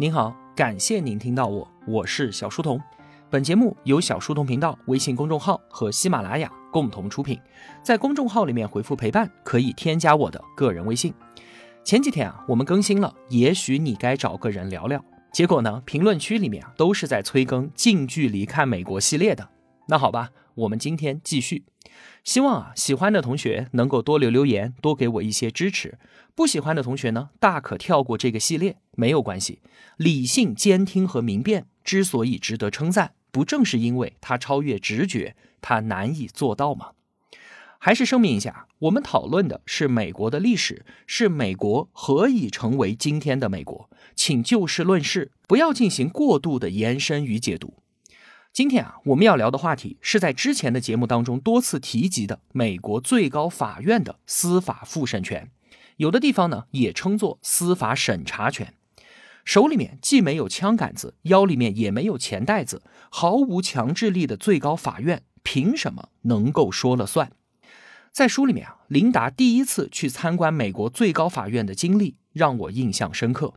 您好，感谢您听到我，我是小书童。本节目由小书童频道微信公众号和喜马拉雅共同出品。在公众号里面回复“陪伴”，可以添加我的个人微信。前几天啊，我们更新了，也许你该找个人聊聊。结果呢，评论区里面啊，都是在催更近距离看美国系列的。那好吧，我们今天继续。希望啊，喜欢的同学能够多留留言，多给我一些支持。不喜欢的同学呢，大可跳过这个系列，没有关系。理性、监听和明辨之所以值得称赞，不正是因为它超越直觉，它难以做到吗？还是声明一下，我们讨论的是美国的历史，是美国何以成为今天的美国，请就事论事，不要进行过度的延伸与解读。今天啊，我们要聊的话题是在之前的节目当中多次提及的美国最高法院的司法复审权，有的地方呢也称作司法审查权。手里面既没有枪杆子，腰里面也没有钱袋子，毫无强制力的最高法院凭什么能够说了算？在书里面啊，琳达第一次去参观美国最高法院的经历让我印象深刻。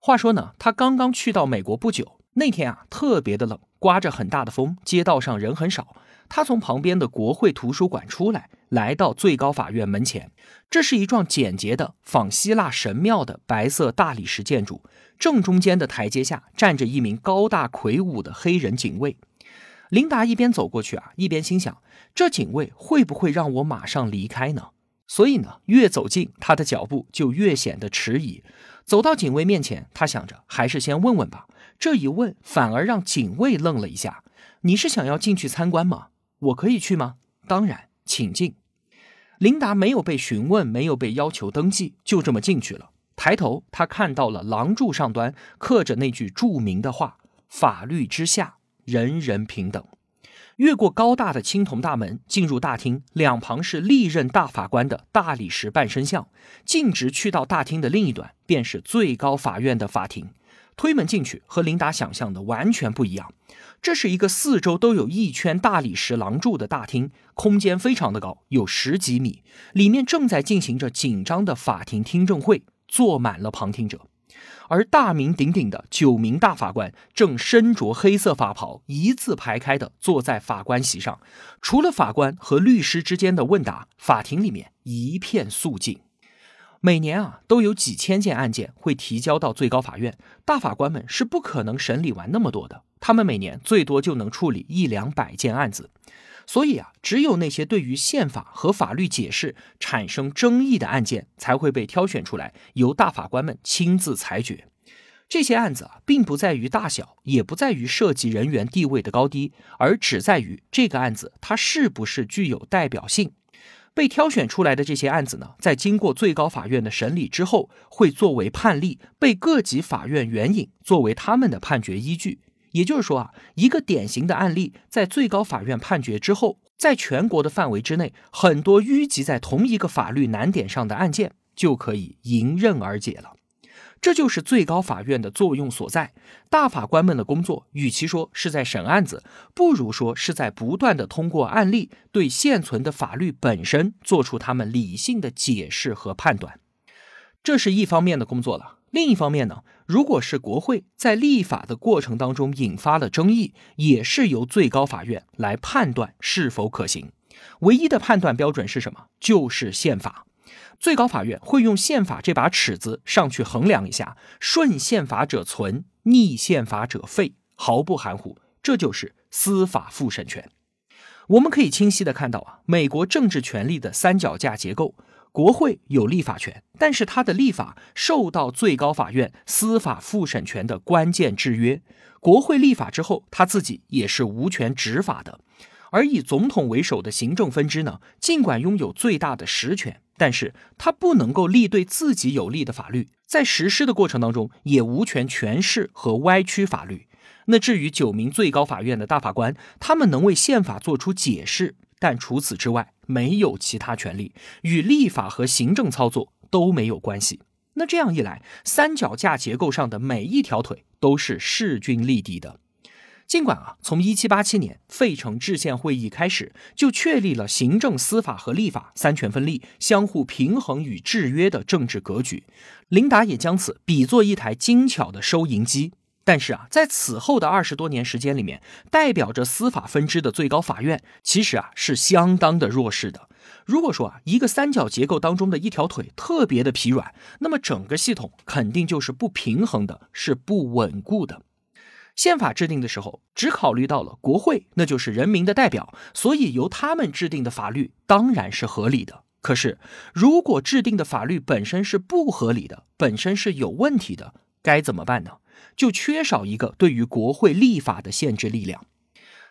话说呢，他刚刚去到美国不久。那天啊，特别的冷，刮着很大的风，街道上人很少。他从旁边的国会图书馆出来，来到最高法院门前。这是一幢简洁的仿希腊神庙的白色大理石建筑，正中间的台阶下站着一名高大魁梧的黑人警卫。琳达一边走过去啊，一边心想：这警卫会不会让我马上离开呢？所以呢，越走近，他的脚步就越显得迟疑。走到警卫面前，他想着还是先问问吧。这一问，反而让警卫愣了一下。你是想要进去参观吗？我可以去吗？当然，请进。琳达没有被询问，没有被要求登记，就这么进去了。抬头，他看到了廊柱上端刻着那句著名的话：“法律之下，人人平等。”越过高大的青铜大门，进入大厅，两旁是历任大法官的大理石半身像。径直去到大厅的另一端，便是最高法院的法庭。推门进去，和琳达想象的完全不一样。这是一个四周都有一圈大理石廊柱的大厅，空间非常的高，有十几米。里面正在进行着紧张的法庭听证会，坐满了旁听者。而大名鼎鼎的九名大法官正身着黑色法袍，一字排开的坐在法官席上。除了法官和律师之间的问答，法庭里面一片肃静。每年啊，都有几千件案件会提交到最高法院，大法官们是不可能审理完那么多的，他们每年最多就能处理一两百件案子。所以啊，只有那些对于宪法和法律解释产生争议的案件，才会被挑选出来，由大法官们亲自裁决。这些案子啊，并不在于大小，也不在于涉及人员地位的高低，而只在于这个案子它是不是具有代表性。被挑选出来的这些案子呢，在经过最高法院的审理之后，会作为判例被各级法院援引，作为他们的判决依据。也就是说啊，一个典型的案例在最高法院判决之后，在全国的范围之内，很多淤积在同一个法律难点上的案件就可以迎刃而解了。这就是最高法院的作用所在。大法官们的工作，与其说是在审案子，不如说是在不断的通过案例，对现存的法律本身做出他们理性的解释和判断。这是一方面的工作了。另一方面呢，如果是国会在立法的过程当中引发了争议，也是由最高法院来判断是否可行。唯一的判断标准是什么？就是宪法。最高法院会用宪法这把尺子上去衡量一下，顺宪法者存，逆宪法者废，毫不含糊。这就是司法复审权。我们可以清晰的看到啊，美国政治权力的三脚架结构，国会有立法权，但是它的立法受到最高法院司法复审权的关键制约。国会立法之后，他自己也是无权执法的。而以总统为首的行政分支呢，尽管拥有最大的实权，但是他不能够立对自己有利的法律，在实施的过程当中也无权诠释和歪曲法律。那至于九名最高法院的大法官，他们能为宪法做出解释，但除此之外没有其他权利，与立法和行政操作都没有关系。那这样一来，三脚架结构上的每一条腿都是势均力敌的。尽管啊，从一七八七年费城制宪会议开始，就确立了行政、司法和立法三权分立、相互平衡与制约的政治格局，琳达也将此比作一台精巧的收银机。但是啊，在此后的二十多年时间里面，代表着司法分支的最高法院，其实啊是相当的弱势的。如果说啊，一个三角结构当中的一条腿特别的疲软，那么整个系统肯定就是不平衡的，是不稳固的。宪法制定的时候，只考虑到了国会，那就是人民的代表，所以由他们制定的法律当然是合理的。可是，如果制定的法律本身是不合理的，本身是有问题的，该怎么办呢？就缺少一个对于国会立法的限制力量。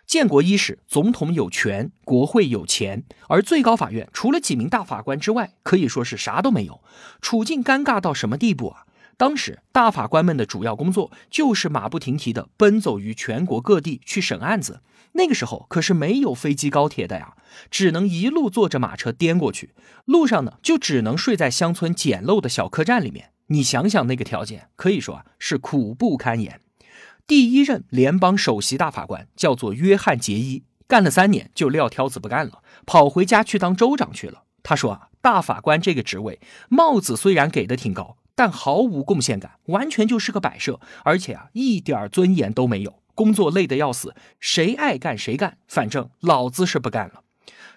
建国伊始，总统有权，国会有钱，而最高法院除了几名大法官之外，可以说是啥都没有，处境尴尬到什么地步啊？当时大法官们的主要工作就是马不停蹄地奔走于全国各地去审案子。那个时候可是没有飞机高铁的呀，只能一路坐着马车颠过去。路上呢，就只能睡在乡村简陋的小客栈里面。你想想那个条件，可以说啊是苦不堪言。第一任联邦首席大法官叫做约翰杰伊，干了三年就撂挑子不干了，跑回家去当州长去了。他说啊，大法官这个职位帽子虽然给的挺高。但毫无贡献感，完全就是个摆设，而且啊，一点尊严都没有，工作累得要死，谁爱干谁干，反正老子是不干了。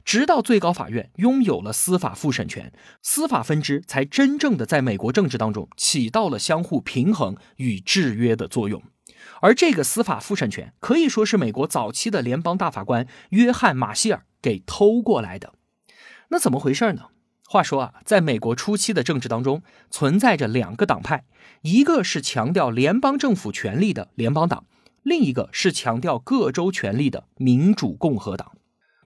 直到最高法院拥有了司法复审权，司法分支才真正的在美国政治当中起到了相互平衡与制约的作用。而这个司法复审权可以说是美国早期的联邦大法官约翰马歇尔给偷过来的。那怎么回事呢？话说啊，在美国初期的政治当中，存在着两个党派，一个是强调联邦政府权力的联邦党，另一个是强调各州权力的民主共和党。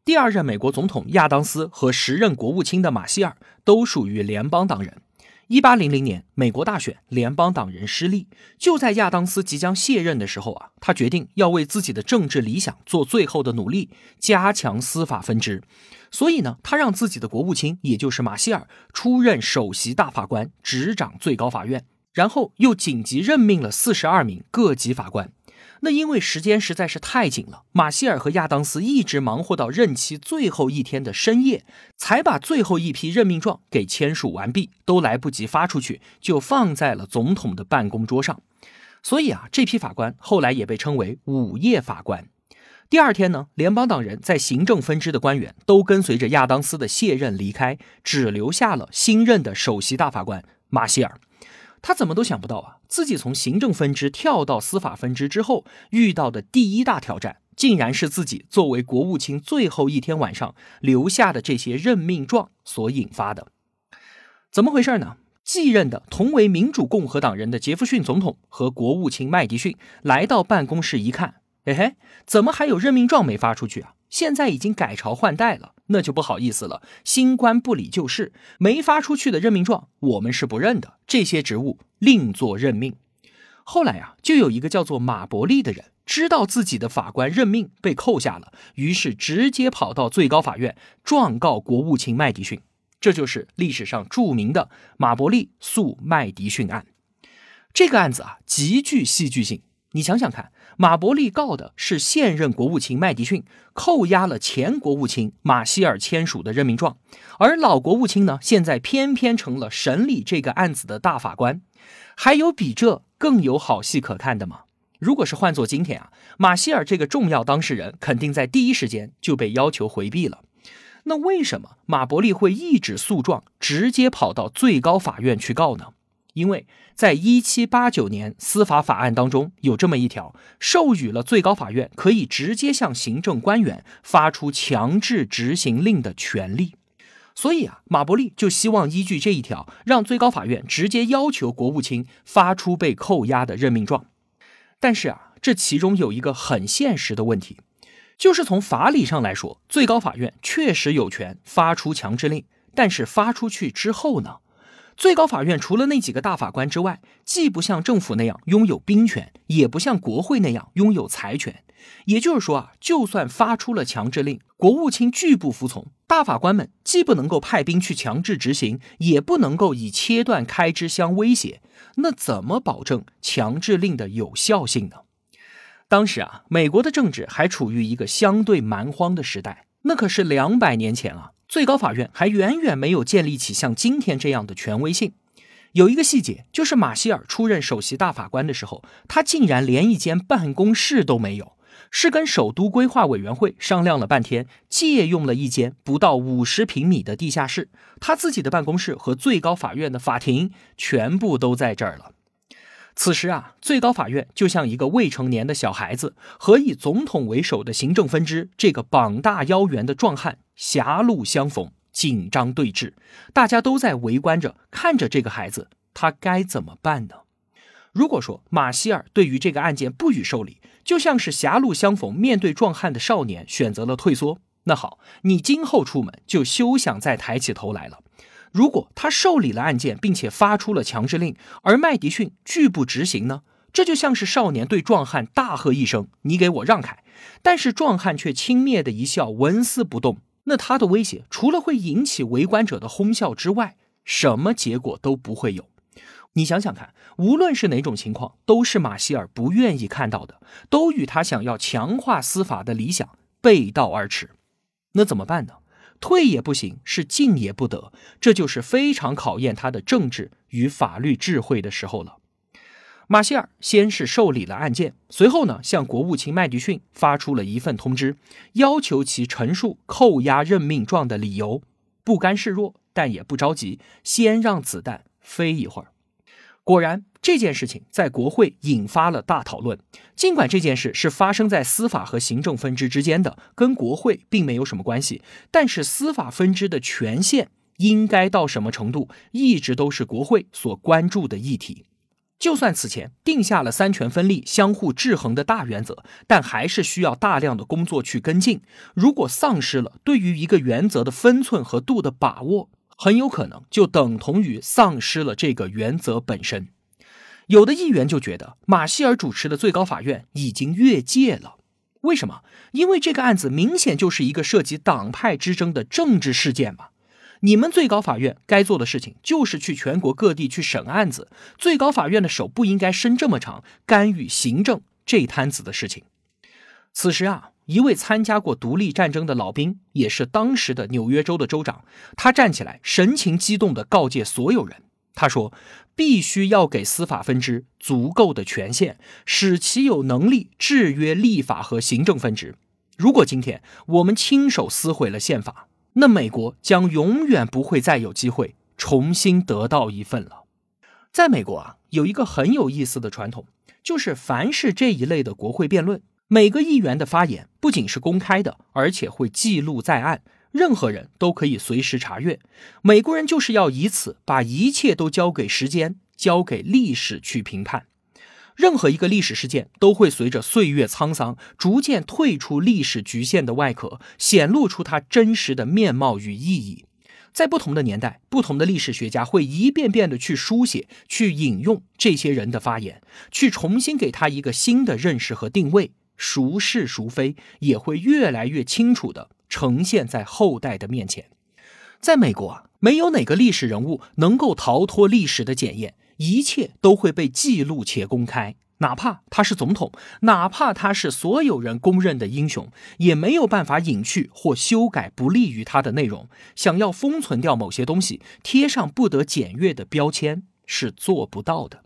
第二任美国总统亚当斯和时任国务卿的马歇尔都属于联邦党人。一八零零年，美国大选，联邦党人失利。就在亚当斯即将卸任的时候啊，他决定要为自己的政治理想做最后的努力，加强司法分支。所以呢，他让自己的国务卿，也就是马歇尔出任首席大法官，执掌最高法院，然后又紧急任命了四十二名各级法官。那因为时间实在是太紧了，马歇尔和亚当斯一直忙活到任期最后一天的深夜，才把最后一批任命状给签署完毕，都来不及发出去，就放在了总统的办公桌上。所以啊，这批法官后来也被称为午夜法官。第二天呢，联邦党人在行政分支的官员都跟随着亚当斯的卸任离开，只留下了新任的首席大法官马歇尔。他怎么都想不到啊，自己从行政分支跳到司法分支之后，遇到的第一大挑战，竟然是自己作为国务卿最后一天晚上留下的这些任命状所引发的。怎么回事呢？继任的同为民主共和党人的杰弗逊总统和国务卿麦迪逊来到办公室一看，嘿嘿，怎么还有任命状没发出去啊？现在已经改朝换代了。那就不好意思了，新官不理旧事，没发出去的任命状我们是不认的，这些职务另作任命。后来啊，就有一个叫做马伯利的人，知道自己的法官任命被扣下了，于是直接跑到最高法院状告国务卿麦迪逊，这就是历史上著名的马伯利诉麦迪逊案。这个案子啊，极具戏剧性，你想想看。马伯利告的是现任国务卿麦迪逊扣押了前国务卿马歇尔签署的任命状，而老国务卿呢，现在偏偏成了审理这个案子的大法官。还有比这更有好戏可看的吗？如果是换做今天啊，马歇尔这个重要当事人肯定在第一时间就被要求回避了。那为什么马伯利会一纸诉状直接跑到最高法院去告呢？因为在一七八九年司法法案当中有这么一条，授予了最高法院可以直接向行政官员发出强制执行令的权利。所以啊，马伯利就希望依据这一条，让最高法院直接要求国务卿发出被扣押的任命状。但是啊，这其中有一个很现实的问题，就是从法理上来说，最高法院确实有权发出强制令，但是发出去之后呢？最高法院除了那几个大法官之外，既不像政府那样拥有兵权，也不像国会那样拥有财权。也就是说啊，就算发出了强制令，国务卿拒不服从，大法官们既不能够派兵去强制执行，也不能够以切断开支相威胁。那怎么保证强制令的有效性呢？当时啊，美国的政治还处于一个相对蛮荒的时代，那可是两百年前啊，最高法院还远远没有建立起像今天这样的权威性。有一个细节，就是马歇尔出任首席大法官的时候，他竟然连一间办公室都没有，是跟首都规划委员会商量了半天，借用了一间不到五十平米的地下室，他自己的办公室和最高法院的法庭全部都在这儿了。此时啊，最高法院就像一个未成年的小孩子和以总统为首的行政分支这个膀大腰圆的壮汉狭路相逢。紧张对峙，大家都在围观着看着这个孩子，他该怎么办呢？如果说马歇尔对于这个案件不予受理，就像是狭路相逢面对壮汉的少年选择了退缩，那好，你今后出门就休想再抬起头来了。如果他受理了案件，并且发出了强制令，而麦迪逊拒不执行呢？这就像是少年对壮汉大喝一声：“你给我让开！”但是壮汉却轻蔑的一笑，纹丝不动。那他的威胁除了会引起围观者的哄笑之外，什么结果都不会有。你想想看，无论是哪种情况，都是马歇尔不愿意看到的，都与他想要强化司法的理想背道而驰。那怎么办呢？退也不行，是进也不得，这就是非常考验他的政治与法律智慧的时候了。马歇尔先是受理了案件，随后呢，向国务卿麦迪逊发出了一份通知，要求其陈述扣押任命状的理由，不甘示弱，但也不着急，先让子弹飞一会儿。果然，这件事情在国会引发了大讨论。尽管这件事是发生在司法和行政分支之间的，跟国会并没有什么关系，但是司法分支的权限应该到什么程度，一直都是国会所关注的议题。就算此前定下了三权分立、相互制衡的大原则，但还是需要大量的工作去跟进。如果丧失了对于一个原则的分寸和度的把握，很有可能就等同于丧失了这个原则本身。有的议员就觉得马歇尔主持的最高法院已经越界了。为什么？因为这个案子明显就是一个涉及党派之争的政治事件嘛。你们最高法院该做的事情就是去全国各地去审案子，最高法院的手不应该伸这么长，干预行政这摊子的事情。此时啊，一位参加过独立战争的老兵，也是当时的纽约州的州长，他站起来，神情激动地告诫所有人：“他说，必须要给司法分支足够的权限，使其有能力制约立法和行政分支。如果今天我们亲手撕毁了宪法，”那美国将永远不会再有机会重新得到一份了。在美国啊，有一个很有意思的传统，就是凡是这一类的国会辩论，每个议员的发言不仅是公开的，而且会记录在案，任何人都可以随时查阅。美国人就是要以此把一切都交给时间，交给历史去评判。任何一个历史事件都会随着岁月沧桑，逐渐退出历史局限的外壳，显露出它真实的面貌与意义。在不同的年代，不同的历史学家会一遍遍的去书写、去引用这些人的发言，去重新给他一个新的认识和定位，孰是孰非也会越来越清楚的呈现在后代的面前。在美国啊，没有哪个历史人物能够逃脱历史的检验。一切都会被记录且公开，哪怕他是总统，哪怕他是所有人公认的英雄，也没有办法隐去或修改不利于他的内容。想要封存掉某些东西，贴上不得检阅的标签是做不到的。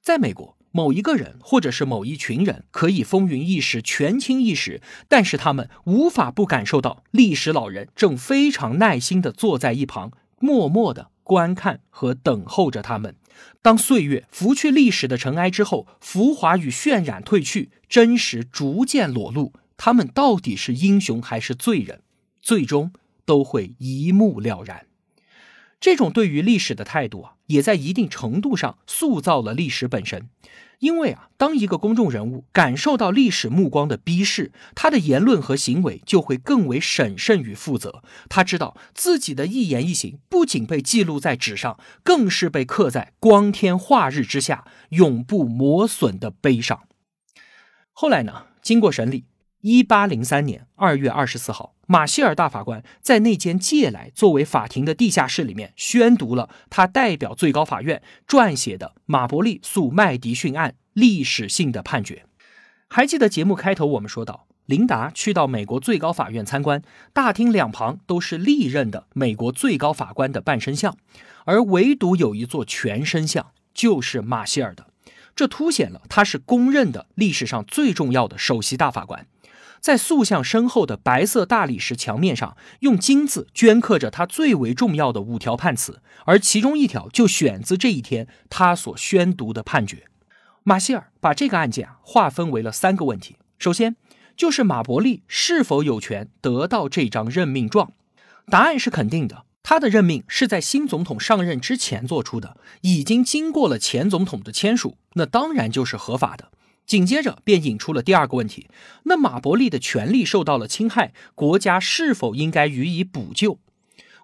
在美国，某一个人或者是某一群人可以风云一时、权倾一时，但是他们无法不感受到历史老人正非常耐心地坐在一旁，默默地观看和等候着他们。当岁月拂去历史的尘埃之后，浮华与渲染褪去，真实逐渐裸露，他们到底是英雄还是罪人，最终都会一目了然。这种对于历史的态度啊，也在一定程度上塑造了历史本身。因为啊，当一个公众人物感受到历史目光的逼视，他的言论和行为就会更为审慎与负责。他知道自己的一言一行不仅被记录在纸上，更是被刻在光天化日之下，永不磨损的碑上。后来呢，经过审理。一八零三年二月二十四号，马歇尔大法官在那间借来作为法庭的地下室里面宣读了他代表最高法院撰写的马伯利诉麦迪逊案历史性的判决。还记得节目开头我们说到，琳达去到美国最高法院参观，大厅两旁都是历任的美国最高法官的半身像，而唯独有一座全身像，就是马歇尔的。这凸显了他是公认的历史上最重要的首席大法官。在塑像身后的白色大理石墙面上，用金字镌刻着他最为重要的五条判词，而其中一条就选自这一天他所宣读的判决。马歇尔把这个案件啊划分为了三个问题。首先，就是马伯利是否有权得到这张任命状？答案是肯定的。他的任命是在新总统上任之前做出的，已经经过了前总统的签署，那当然就是合法的。紧接着便引出了第二个问题：那马伯利的权利受到了侵害，国家是否应该予以补救，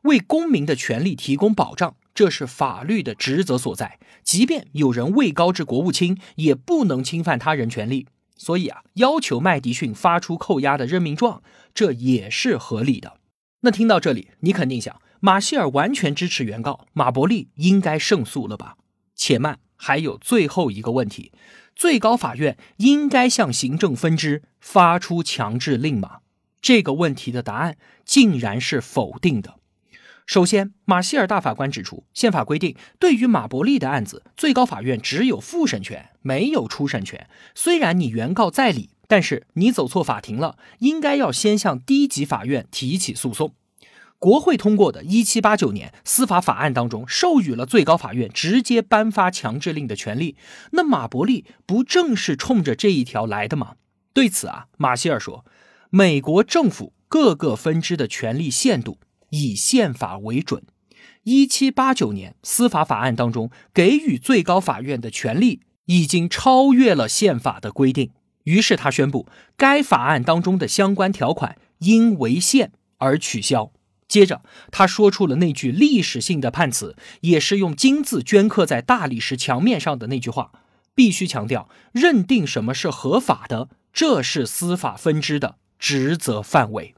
为公民的权利提供保障？这是法律的职责所在，即便有人位高至国务卿，也不能侵犯他人权利。所以啊，要求麦迪逊发出扣押的任命状，这也是合理的。那听到这里，你肯定想，马歇尔完全支持原告，马伯利应该胜诉了吧？且慢，还有最后一个问题：最高法院应该向行政分支发出强制令吗？这个问题的答案竟然是否定的。首先，马歇尔大法官指出，宪法规定，对于马伯利的案子，最高法院只有复审权，没有初审权。虽然你原告在理，但是你走错法庭了，应该要先向低级法院提起诉讼。国会通过的1789年司法法案当中，授予了最高法院直接颁发强制令的权利。那马伯利不正是冲着这一条来的吗？对此啊，马歇尔说，美国政府各个分支的权力限度。以宪法为准，一七八九年司法法案当中给予最高法院的权利已经超越了宪法的规定，于是他宣布该法案当中的相关条款因违宪而取消。接着他说出了那句历史性的判词，也是用金字镌刻在大理石墙面上的那句话：必须强调，认定什么是合法的，这是司法分支的职责范围。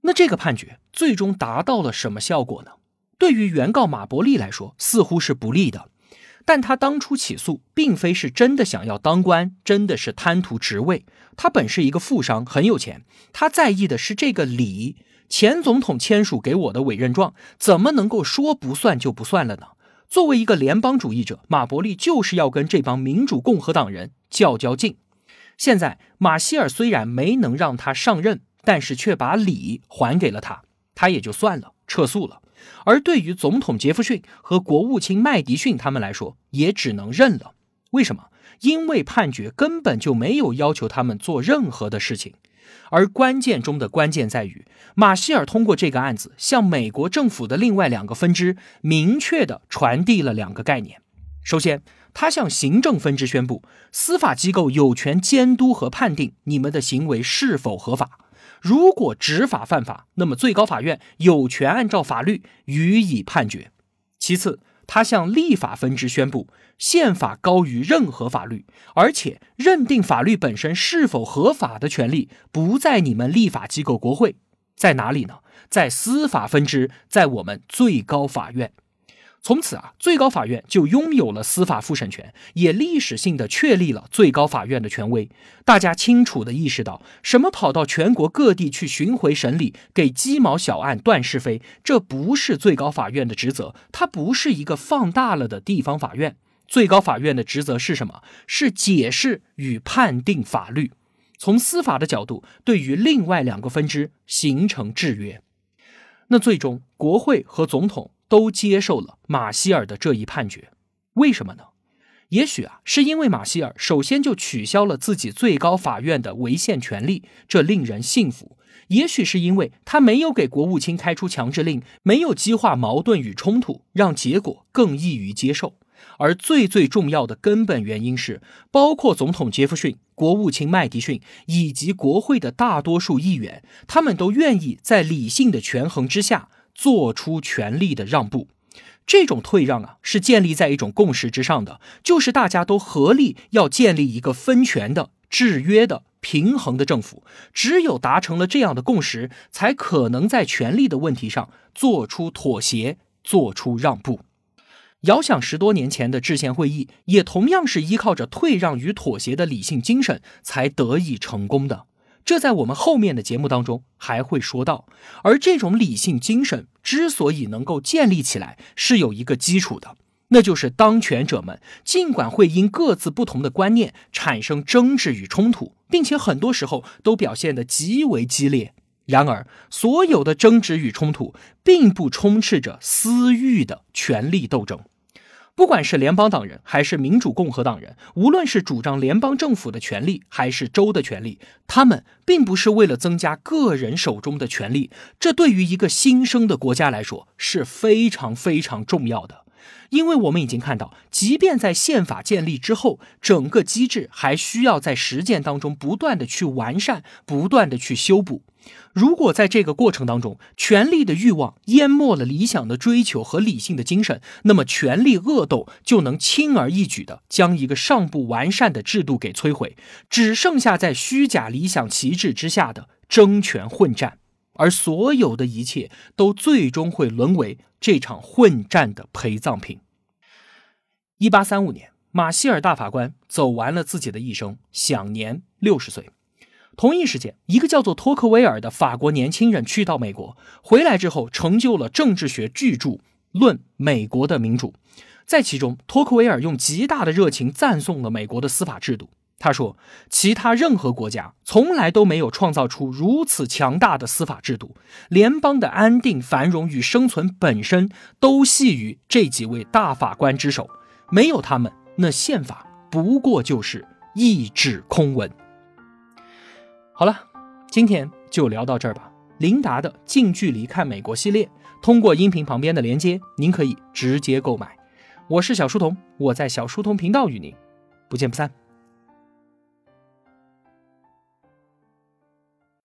那这个判决最终达到了什么效果呢？对于原告马伯利来说，似乎是不利的。但他当初起诉，并非是真的想要当官，真的是贪图职位。他本是一个富商，很有钱。他在意的是这个理。前总统签署给我的委任状，怎么能够说不算就不算了呢？作为一个联邦主义者，马伯利就是要跟这帮民主共和党人较较劲。现在马歇尔虽然没能让他上任。但是却把礼还给了他，他也就算了，撤诉了。而对于总统杰弗逊和国务卿麦迪逊他们来说，也只能认了。为什么？因为判决根本就没有要求他们做任何的事情。而关键中的关键在于，马歇尔通过这个案子，向美国政府的另外两个分支明确的传递了两个概念。首先，他向行政分支宣布，司法机构有权监督和判定你们的行为是否合法。如果执法犯法，那么最高法院有权按照法律予以判决。其次，他向立法分支宣布，宪法高于任何法律，而且认定法律本身是否合法的权利不在你们立法机构国会，在哪里呢？在司法分支，在我们最高法院。从此啊，最高法院就拥有了司法复审权，也历史性的确立了最高法院的权威。大家清楚的意识到，什么跑到全国各地去巡回审理，给鸡毛小案断是非，这不是最高法院的职责。它不是一个放大了的地方法院。最高法院的职责是什么？是解释与判定法律，从司法的角度，对于另外两个分支形成制约。那最终，国会和总统。都接受了马歇尔的这一判决，为什么呢？也许啊，是因为马歇尔首先就取消了自己最高法院的违宪权利，这令人信服；也许是因为他没有给国务卿开出强制令，没有激化矛盾与冲突，让结果更易于接受。而最最重要的根本原因是，包括总统杰弗逊、国务卿麦迪逊以及国会的大多数议员，他们都愿意在理性的权衡之下。做出权力的让步，这种退让啊，是建立在一种共识之上的，就是大家都合力要建立一个分权的、制约的、平衡的政府。只有达成了这样的共识，才可能在权力的问题上做出妥协、做出让步。遥想十多年前的制宪会议，也同样是依靠着退让与妥协的理性精神才得以成功的。这在我们后面的节目当中还会说到。而这种理性精神之所以能够建立起来，是有一个基础的，那就是当权者们尽管会因各自不同的观念产生争执与冲突，并且很多时候都表现得极为激烈。然而，所有的争执与冲突并不充斥着私欲的权力斗争。不管是联邦党人还是民主共和党人，无论是主张联邦政府的权利还是州的权利，他们并不是为了增加个人手中的权利。这对于一个新生的国家来说是非常非常重要的。因为我们已经看到，即便在宪法建立之后，整个机制还需要在实践当中不断的去完善，不断的去修补。如果在这个过程当中，权力的欲望淹没了理想的追求和理性的精神，那么权力恶斗就能轻而易举的将一个尚不完善的制度给摧毁，只剩下在虚假理想旗帜之下的争权混战。而所有的一切都最终会沦为这场混战的陪葬品。一八三五年，马歇尔大法官走完了自己的一生，享年六十岁。同一时间，一个叫做托克维尔的法国年轻人去到美国，回来之后成就了政治学巨著《论美国的民主》。在其中，托克维尔用极大的热情赞颂了美国的司法制度。他说：“其他任何国家从来都没有创造出如此强大的司法制度，联邦的安定繁荣与生存本身都系于这几位大法官之手。没有他们，那宪法不过就是一纸空文。”好了，今天就聊到这儿吧。琳达的近距离看美国系列，通过音频旁边的连接，您可以直接购买。我是小书童，我在小书童频道与您不见不散。